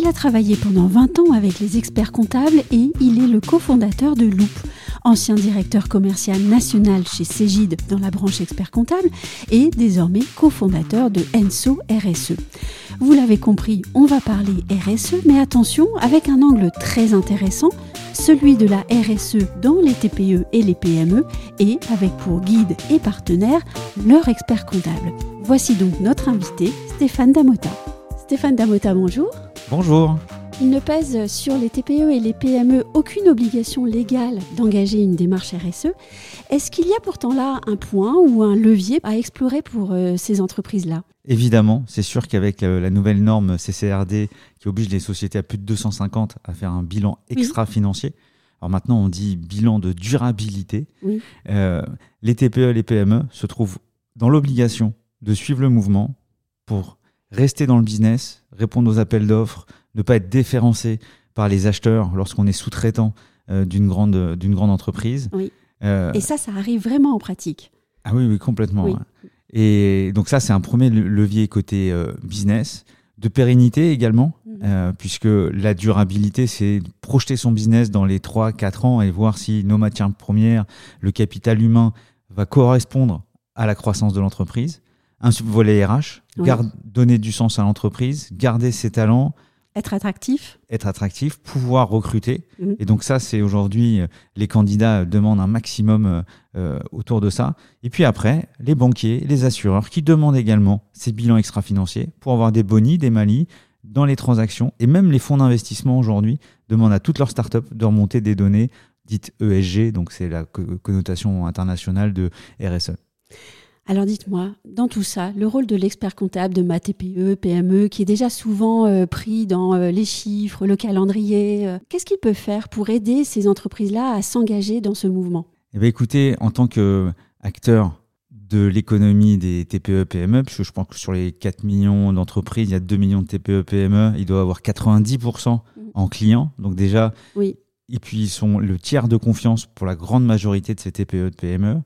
Il a travaillé pendant 20 ans avec les experts comptables et il est le cofondateur de Loop, ancien directeur commercial national chez Cégide dans la branche expert comptable et désormais cofondateur de Enso RSE. Vous l'avez compris, on va parler RSE, mais attention, avec un angle très intéressant, celui de la RSE dans les TPE et les PME, et avec pour guide et partenaire leur expert comptable. Voici donc notre invité, Stéphane Damota. Stéphane Damota, bonjour. Bonjour. Il ne pèse sur les TPE et les PME aucune obligation légale d'engager une démarche RSE. Est-ce qu'il y a pourtant là un point ou un levier à explorer pour euh, ces entreprises-là? Évidemment, c'est sûr qu'avec euh, la nouvelle norme CCRD qui oblige les sociétés à plus de 250 à faire un bilan extra-financier, alors maintenant on dit bilan de durabilité, euh, les TPE et les PME se trouvent dans l'obligation de suivre le mouvement pour rester dans le business, répondre aux appels d'offres, ne pas être déférencé par les acheteurs lorsqu'on est sous-traitant euh, d'une grande, d'une grande entreprise. Oui. Euh, et ça, ça arrive vraiment en pratique. Ah oui, oui, complètement. Et donc ça, c'est un premier levier côté euh, business, de pérennité également, mhm. puisque la durabilité, c'est projeter son business dans les 3-4 ans et voir si nos matières premières, le capital humain va correspondre à la croissance de l'entreprise. Un volet RH, donner du sens à l'entreprise, garder ses talents, être attractif. Être attractif, pouvoir recruter. Mhm. Et donc ça, c'est aujourd'hui, euh, les candidats demandent un maximum euh, euh, autour de ça. Et puis après, les banquiers, les assureurs qui demandent également ces bilans extra-financiers pour avoir des bonis, des malis dans les transactions. Et même les fonds d'investissement aujourd'hui demandent à toutes leurs startups de remonter des données dites ESG, donc c'est la connotation internationale de RSE. Alors dites-moi, dans tout ça, le rôle de l'expert comptable de ma TPE, PME, qui est déjà souvent euh, pris dans euh, les chiffres, le calendrier, euh, qu'est-ce qu'il peut faire pour aider ces entreprises-là à s'engager dans ce mouvement? Eh bien, Écoutez, en tant qu'acteur de l'économie des TPE, PME, puisque je pense que sur les 4 millions d'entreprises, il y a 2 millions de TPE, PME, il doit avoir 90% mmh. en clients. Donc déjà, oui. et puis ils sont le tiers de confiance pour la grande majorité de ces TPE, PME.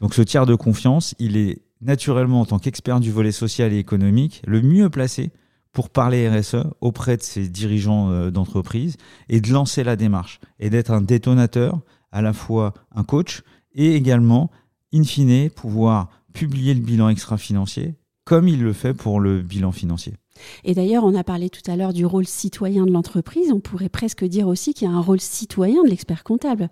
Donc ce tiers de confiance, il est naturellement, en tant qu'expert du volet social et économique, le mieux placé pour parler RSE auprès de ses dirigeants euh, d'entreprise et de lancer la démarche et d'être un détonateur, à la fois un coach et également, in fine, pouvoir publier le bilan extra-financier comme il le fait pour le bilan financier. Et d'ailleurs, on a parlé tout à l'heure du rôle citoyen de l'entreprise. On pourrait presque dire aussi qu'il y a un rôle citoyen de l'expert comptable.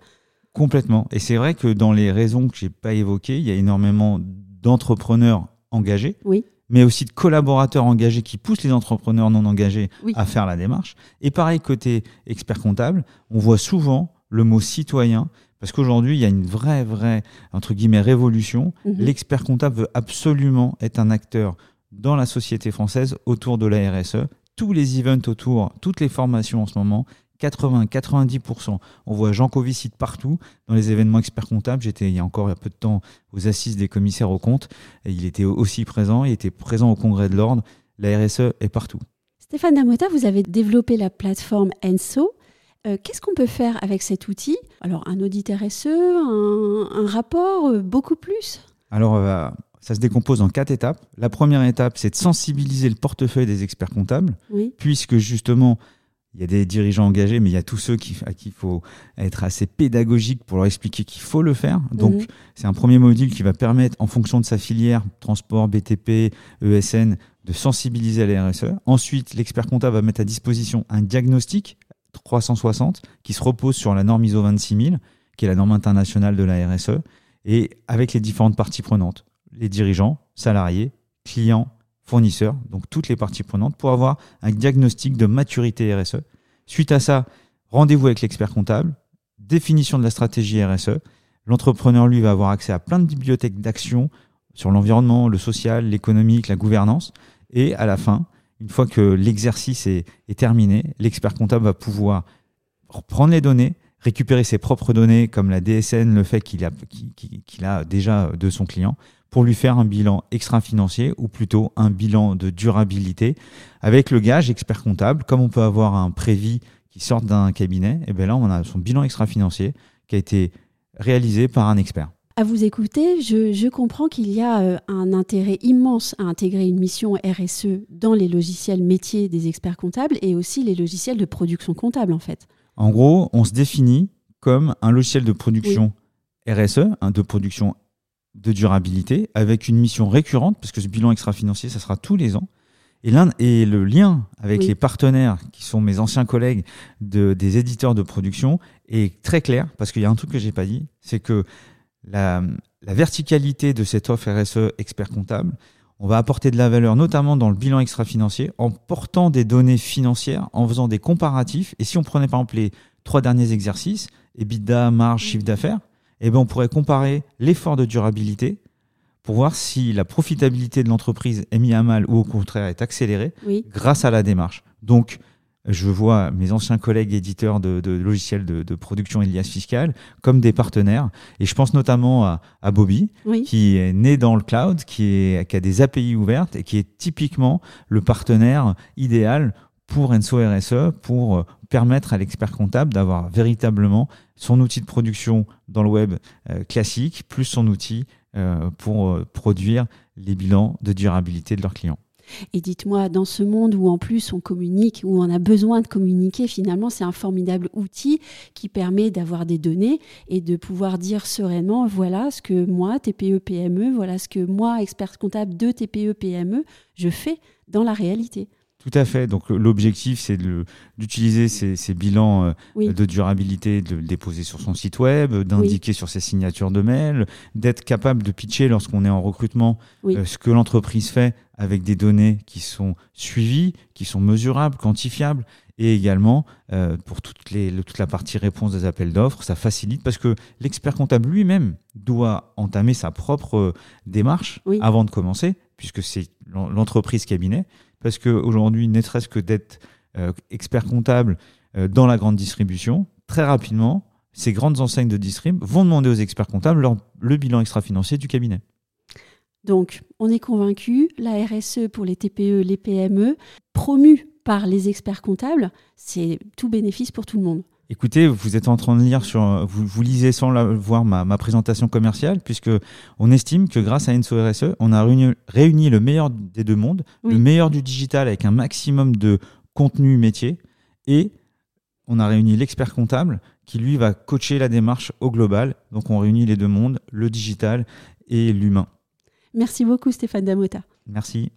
Complètement. Et c'est vrai que dans les raisons que j'ai pas évoquées, il y a énormément d'entrepreneurs engagés, oui. mais aussi de collaborateurs engagés qui poussent les entrepreneurs non engagés à faire la démarche. Et pareil, côté expert comptable, on voit souvent le mot citoyen, parce qu'aujourd'hui, il y a une vraie, vraie, entre guillemets, révolution. Mhm. L'expert comptable veut absolument être un acteur dans la société française autour de la RSE. Tous les events autour, toutes les formations en ce moment, 80-90%. On voit Jean Covicite partout dans les événements experts comptables. J'étais il y a encore un peu de temps aux assises des commissaires aux comptes et il était aussi présent. Il était présent au congrès de l'ordre. La RSE est partout. Stéphane Damota, vous avez développé la plateforme ENSO. Euh, qu'est-ce qu'on peut faire avec cet outil? Alors, un audit RSE, un, rapport, euh, beaucoup plus? Alors, euh, ça se décompose en quatre étapes. La première étape, c'est de sensibiliser le portefeuille des experts comptables, puisque justement, il y a des dirigeants engagés, mais il y a tous ceux qui, à qui il faut être assez pédagogique pour leur expliquer qu'il faut le faire. Donc, mhm. c'est un premier module qui va permettre, en fonction de sa filière, transport, BTP, ESN, de sensibiliser à la RSE. Ensuite, l'expert comptable va mettre à disposition un diagnostic 360 qui se repose sur la norme ISO 26000, qui est la norme internationale de la RSE, et avec les différentes parties prenantes, les dirigeants, salariés, clients, fournisseurs, donc toutes les parties prenantes, pour avoir un diagnostic de maturité RSE. Suite à ça, rendez-vous avec l'expert comptable, définition de la stratégie RSE. L'entrepreneur, lui, va avoir accès à plein de bibliothèques d'actions sur l'environnement, le social, l'économique, la gouvernance. Et à la fin, une fois que l'exercice est, terminé, l'expert comptable va pouvoir prendre les données, récupérer ses propres données, comme la DSN le fait qu'il a déjà de son client, pour lui faire un bilan extra-financier ou plutôt un bilan de durabilité avec le gage expert comptable. Comme on peut avoir un prévis qui sort d'un cabinet, et bien là, on a son bilan extra-financier qui a été réalisé par un expert. À vous écouter, je, comprends qu'il y a euh, un intérêt immense à intégrer une mission RSE dans les logiciels métiers des experts comptables et aussi les logiciels de production comptable en fait. En gros, on se définit comme un logiciel de production RSE, hein, de production de durabilité, avec une mission récurrente, parce que ce bilan extra-financier, ça sera tous les ans. Et, et le lien avec les partenaires, qui sont mes anciens collègues de, des éditeurs de production, est très clair, parce qu'il y a un truc que j'ai pas dit, c'est que la, la, verticalité de cette offre RSE expert comptable, on va apporter de la valeur, notamment dans le bilan extra-financier, en portant des données financières, en faisant des comparatifs. Et si on prenait par exemple les trois derniers exercices, EBITDA, marge, chiffre d'affaires, eh ben on pourrait comparer l'effort de durabilité pour voir si la profitabilité de l'entreprise est mise à mal ou au contraire est accélérée grâce à la démarche. Donc, je vois mes anciens collègues éditeurs de, logiciels de, production Elias Fiscal comme des partenaires. Et je pense notamment à, Bobby, qui est né dans le cloud, qui, est, qui a des API ouvertes et qui est typiquement le partenaire idéal pour Enso RSE, pour permettre à l'expert comptable d'avoir véritablement son outil de production dans le web euh, classique, plus son outil euh, pour euh, produire les bilans de durabilité de leurs clients. Et dites-moi, dans ce monde où en plus on communique, où on a besoin de communiquer, finalement, c'est un formidable outil qui permet d'avoir des données et de pouvoir dire sereinement, voilà ce que moi, TPE PME, voilà ce que moi, expert comptable de TPE PME, je fais dans la réalité. Tout à fait. Donc l'objectif, c'est d'utiliser ces, bilans euh, de durabilité, de le déposer sur son site web, d'indiquer sur ses signatures de mail, d'être capable de pitcher lorsqu'on est en recrutement euh, ce que l'entreprise fait avec des données qui sont suivies, qui sont mesurables, quantifiables. Et également, euh, pour toute, les, toute la partie réponse des appels d'offres, ça facilite parce que l'expert comptable lui-même doit entamer sa propre démarche avant de commencer, puisque c'est l'entreprise cabinet parce qu'aujourd'hui, ne serait-ce que d'être euh, expert comptable euh, dans la grande distribution, très rapidement, ces grandes enseignes de distrib vont demander aux experts comptables le bilan extra-financier du cabinet. Donc, on est convaincu, la RSE pour les TPE, les PME, promue par les experts comptables, c'est tout bénéfice pour tout le monde. Écoutez, vous êtes en train de lire sur, vous, vous lisez sans la, voir ma, ma, présentation commerciale, puisque on estime que grâce à Enso RSE, on a réuni, le meilleur des deux mondes, le meilleur du digital avec un maximum de contenu métier, et on a réuni l'expert comptable qui lui va coacher la démarche au global. Donc on réunit les deux mondes, le digital et l'humain. Merci beaucoup Stéphane Damota. Merci.